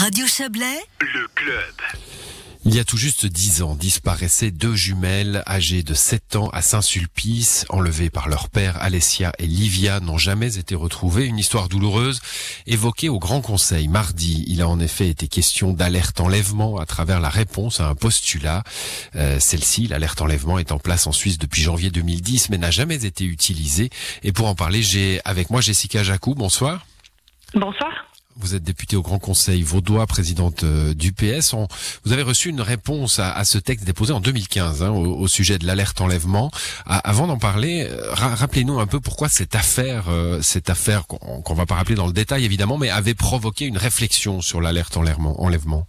Radio Chablais, le club. Il y a tout juste dix ans, disparaissaient deux jumelles âgées de 7 ans à Saint-Sulpice, enlevées par leur père Alessia et Livia, n'ont jamais été retrouvées. Une histoire douloureuse évoquée au Grand Conseil mardi. Il a en effet été question d'alerte enlèvement à travers la réponse à un postulat. Euh, Celle-ci, l'alerte enlèvement, est en place en Suisse depuis janvier 2010, mais n'a jamais été utilisée. Et pour en parler, j'ai avec moi Jessica Jacou. Bonsoir. Bonsoir. Vous êtes députée au Grand Conseil vaudois, présidente euh, du PS. Vous avez reçu une réponse à, ce texte déposé en 2015 hein, au, au, sujet de l'alerte enlèvement. Avant d'en parler, euh, ra rappelez-nous un peu pourquoi cette affaire, euh, cette affaire qu'on qu va pas rappeler dans le détail évidemment, mais avait provoqué une réflexion sur l'alerte enlèvement.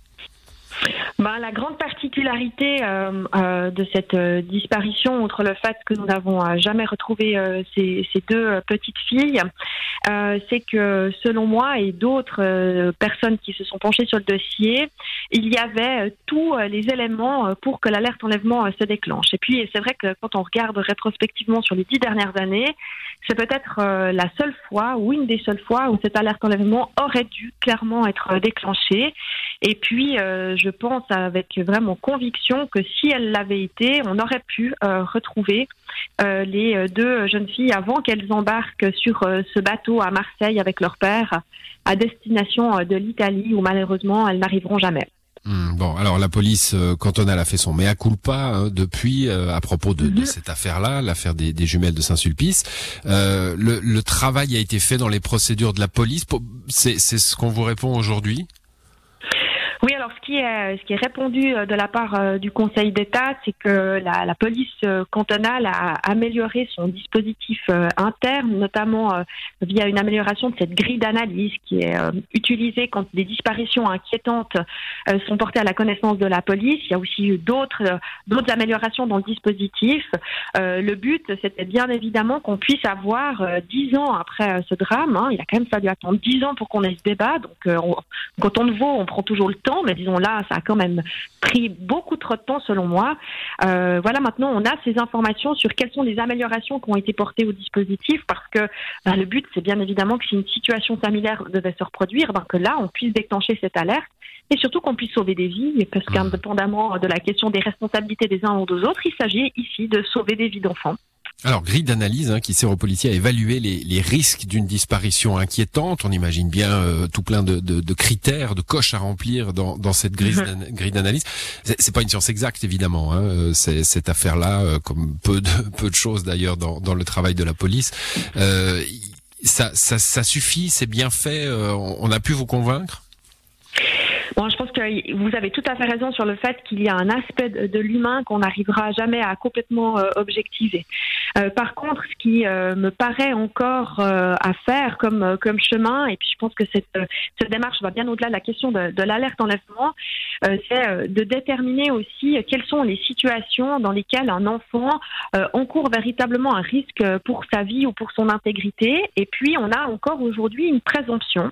Ben, la grande particularité euh, euh, de cette euh, disparition, outre le fait que nous n'avons euh, jamais retrouvé euh, ces, ces, deux petites filles, c'est que selon moi et d'autres personnes qui se sont penchées sur le dossier, il y avait tous les éléments pour que l'alerte enlèvement se déclenche. Et puis c'est vrai que quand on regarde rétrospectivement sur les dix dernières années, c'est peut-être la seule fois ou une des seules fois où cette alerte enlèvement aurait dû clairement être déclenchée. Et puis je pense avec vraiment conviction que si elle l'avait été, on aurait pu euh, retrouver euh, les deux jeunes filles avant qu'elles embarquent sur euh, ce bateau à Marseille avec leur père à destination de l'Italie où malheureusement elles n'arriveront jamais. Mmh, bon, alors la police euh, cantonale a fait son mea culpa hein, depuis euh, à propos de, de cette affaire-là, l'affaire des, des, jumelles de Saint-Sulpice. Euh, le, le, travail a été fait dans les procédures de la police. C'est ce qu'on vous répond aujourd'hui? Est, ce qui est répondu de la part du Conseil d'État, c'est que la, police cantonale a amélioré son dispositif interne, notamment via une amélioration de cette grille d'analyse qui est utilisée quand des disparitions inquiétantes sont portées à la connaissance de la police. Il y a aussi eu d'autres améliorations dans le dispositif. le but, c'était bien évidemment qu'on puisse avoir dix ans après ce drame. Hein, il a quand même fallu attendre dix ans pour qu'on ait ce débat. Donc, on, quand on le vaut, on prend toujours le temps mais disons là, ça a quand même pris beaucoup trop de temps selon moi. Euh, voilà, maintenant on a ces informations sur quelles sont les améliorations qui ont été portées au dispositif, parce que ben, le but, c'est bien évidemment que si une situation familière devait se reproduire, ben, que là, on puisse déclencher cette alerte et surtout qu'on puisse sauver des vies, parce qu'indépendamment de la question des responsabilités des uns ou des autres, il s'agit ici de sauver des vies d'enfants. Alors, grille d'analyse hein, qui sert aux policiers à évaluer les, les risques d'une disparition inquiétante. On imagine bien euh, tout plein de, de, de, critères, de coches à remplir dans, dans cette grille d'analyse. C'est pas une science exacte, évidemment. Hein, euh, cette affaire-là, euh, comme peu de, peu de choses d'ailleurs dans, dans, le travail de la police. Euh, ça, ça, ça, suffit, c'est bien fait. on a pu vous convaincre? Bon, je pense que vous avez tout à fait raison sur le fait qu'il y a un aspect de, de l'humain qu'on n'arrivera jamais à complètement euh, objectiver. Euh, par contre, ce qui euh, me paraît encore euh, à faire comme, euh, comme chemin, et puis je pense que cette, cette démarche va bien au-delà de la question de, de l'alerte enlèvement, c'est de déterminer aussi quelles sont les situations dans lesquelles un enfant encourt véritablement un risque pour sa vie ou pour son intégrité. Et puis, on a encore aujourd'hui une présomption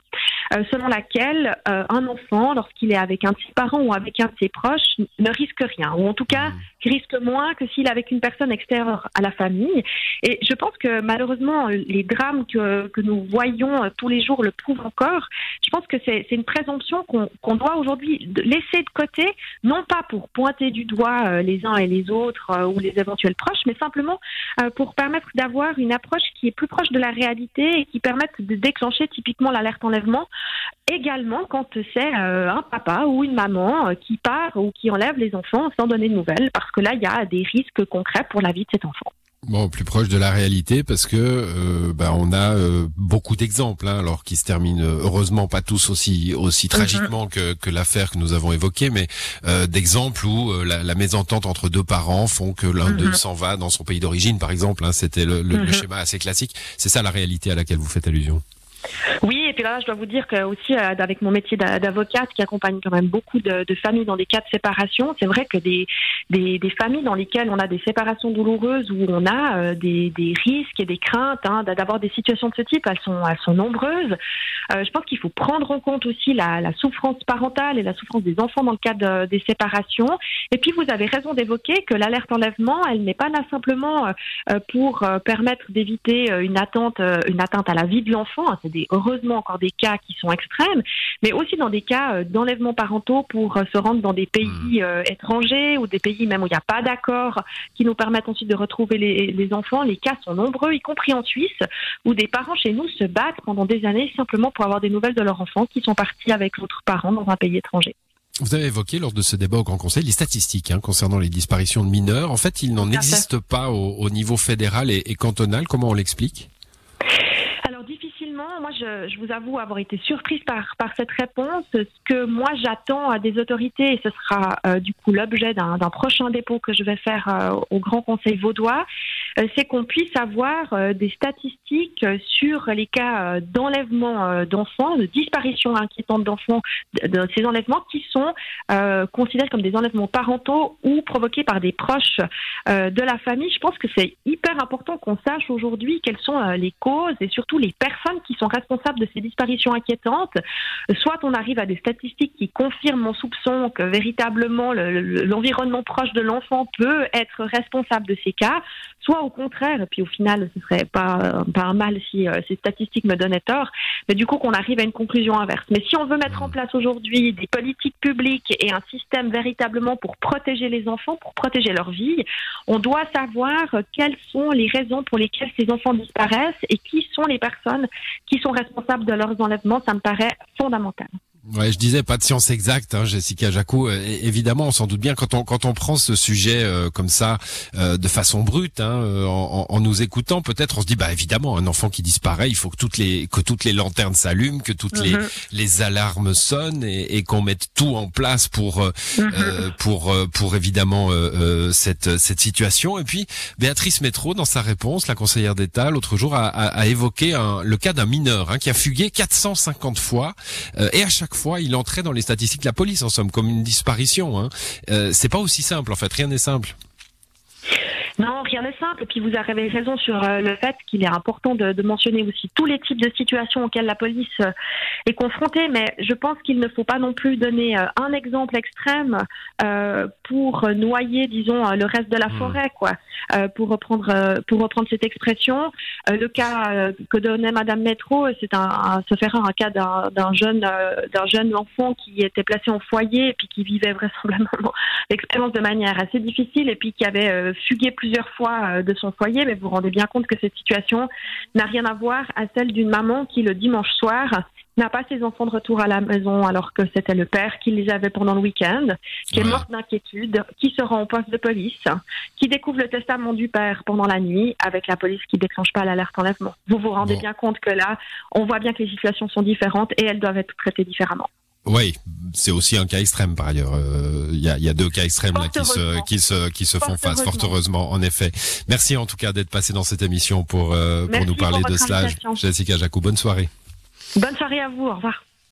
selon laquelle un enfant, lorsqu'il est avec un de ses parents ou avec un de ses proches, ne risque rien, ou en tout cas risque moins que s'il est avec une personne extérieure à la famille. Et je pense que malheureusement, les drames que, nous voyons tous les jours le prouvent encore. Je pense que c'est une présomption qu'on qu doit aujourd'hui laisser de côté, non pas pour pointer du doigt les uns et les autres ou les éventuels proches, mais simplement pour permettre d'avoir une approche qui est plus proche de la réalité et qui permette de déclencher typiquement l'alerte enlèvement également quand c'est un papa ou une maman qui part ou qui enlève les enfants sans donner de nouvelles, parce que là, il y a des risques concrets pour la vie de cet enfant. Bon, plus proche de la réalité parce que euh, bah, on a euh, beaucoup d'exemples, hein, alors qui se terminent heureusement pas tous aussi aussi tragiquement mm -hmm. que, que l'affaire que nous avons évoquée, mais euh, d'exemples où euh, la, la, mésentente entre deux parents font que l'un mm -hmm. d'eux s'en va dans son pays d'origine, par exemple. Hein, C'était le, le, mm -hmm. le schéma assez classique. C'est ça la réalité à laquelle vous faites allusion? Oui, puis je dois vous dire que aussi euh, avec mon métier d'avocate qui accompagne quand même beaucoup de, familles dans des cas de séparation, c'est vrai que des, familles dans lesquelles on a des séparations douloureuses où on a euh, des, risques et des craintes hein, d'avoir des situations de ce type, elles sont, nombreuses. Euh, je pense qu'il faut prendre en compte aussi la, souffrance parentale et la souffrance des enfants dans le cadre de, des séparations. Et puis vous avez raison d'évoquer que l'alerte enlèvement, elle n'est pas là simplement pour permettre d'éviter une une atteinte à la vie de l'enfant. Hein, c'est heureusement encore des cas qui sont extrêmes, mais aussi dans des cas d'enlèvement parentaux pour se rendre dans des pays mmh. étrangers ou des pays même où il n'y a pas d'accord qui nous permettent ensuite de retrouver les, les enfants. Les cas sont nombreux, y compris en Suisse, où des parents chez nous se battent pendant des années simplement pour avoir des nouvelles de leurs enfants qui sont partis avec l'autre parent dans un pays étranger. Vous avez évoqué lors de ce débat au Grand Conseil les statistiques hein, concernant les disparitions de mineurs. En fait, il n'en existe pas au, niveau fédéral et cantonal. Comment on l'explique? Moi, je, vous avoue avoir été surprise par, cette réponse. Ce que moi, j'attends des autorités, et ce sera euh, du coup l'objet d'un prochain dépôt que je vais faire euh, au Grand Conseil vaudois, c'est qu'on puisse avoir des statistiques sur les cas d'enlèvement d'enfants, de disparition inquiétante d'enfants, de, ces enlèvements qui sont considérés comme des enlèvements parentaux ou provoqués par des proches de la famille. Je pense que c'est hyper important qu'on sache aujourd'hui quelles sont les causes et surtout les personnes qui sont responsables de ces disparitions inquiétantes. Soit on arrive à des statistiques qui confirment mon soupçon que véritablement l'environnement proche de l'enfant peut être responsable de ces cas, soit au contraire, et puis au final ce serait pas, pas un mal si euh, ces statistiques me donnaient tort, mais du coup qu'on arrive à une conclusion inverse. Mais si on veut mettre en place aujourd'hui des politiques publiques et un système véritablement pour protéger les enfants, pour protéger leur vie, on doit savoir quelles sont les raisons pour lesquelles ces enfants disparaissent et qui sont les personnes qui sont responsables de leurs enlèvements, ça me paraît fondamental. Ouais, je disais pas de science exacte, hein, Jessica Jacou. Euh, évidemment, on s'en doute bien quand on quand on prend ce sujet euh, comme ça euh, de façon brute, hein, en, en, nous écoutant, peut-être on se dit bah évidemment un enfant qui disparaît, il faut que toutes les que toutes les lanternes s'allument, que toutes les mhm. les alarmes sonnent et, et qu'on mette tout en place pour mhm. pour pour évidemment cette cette situation. Et puis Béatrice Métro, dans sa réponse, la conseillère d'État l'autre jour a, a, a, évoqué un, le cas d'un mineur hein, qui a fugué 450 fois et à chaque fois, il entrait dans les statistiques de la police, en somme, comme une disparition. Hein. Euh, c'est pas aussi simple, en fait. Rien n'est simple. Non, rien n'est simple. Et puis vous avez raison sur euh, le fait qu'il est important de, de, mentionner aussi tous les types de situations auxquelles la police euh, est confrontée. Mais je pense qu'il ne faut pas non plus donner euh, un exemple extrême pour noyer, disons, le reste de la hmm. forêt, quoi. Pour reprendre pour reprendre cette expression, le cas que donnait Madame Métro, c'est un, un, se faire un cas d'un jeune d'un jeune enfant qui était placé en foyer et puis qui vivait vraisemblablement l'expérience de manière assez difficile et puis qui avait fugué plus plusieurs fois euh, de son foyer, mais vous vous rendez bien compte que cette situation n'a rien à voir à celle d'une maman qui, le dimanche soir, n'a pas ses enfants de retour à la maison alors que c'était le père qui les avait pendant le week-end, qui est morte d'inquiétude, qui se rend au poste de police, qui découvre le testament du père pendant la nuit avec la police qui déclenche pas l'alerte enlèvement. Vous vous rendez bien compte que là, on voit bien que les situations sont différentes et elles doivent être traitées différemment. Oui, c'est aussi un cas extrême par ailleurs. Il euh, y, a, deux cas extrêmes là qui se qui se qui se font face fort heureusement en effet. Merci en tout cas d'être passé dans cette émission pour euh, pour nous parler de cela. Jessica Jacou, bonne soirée. Bonne soirée à vous. Au revoir.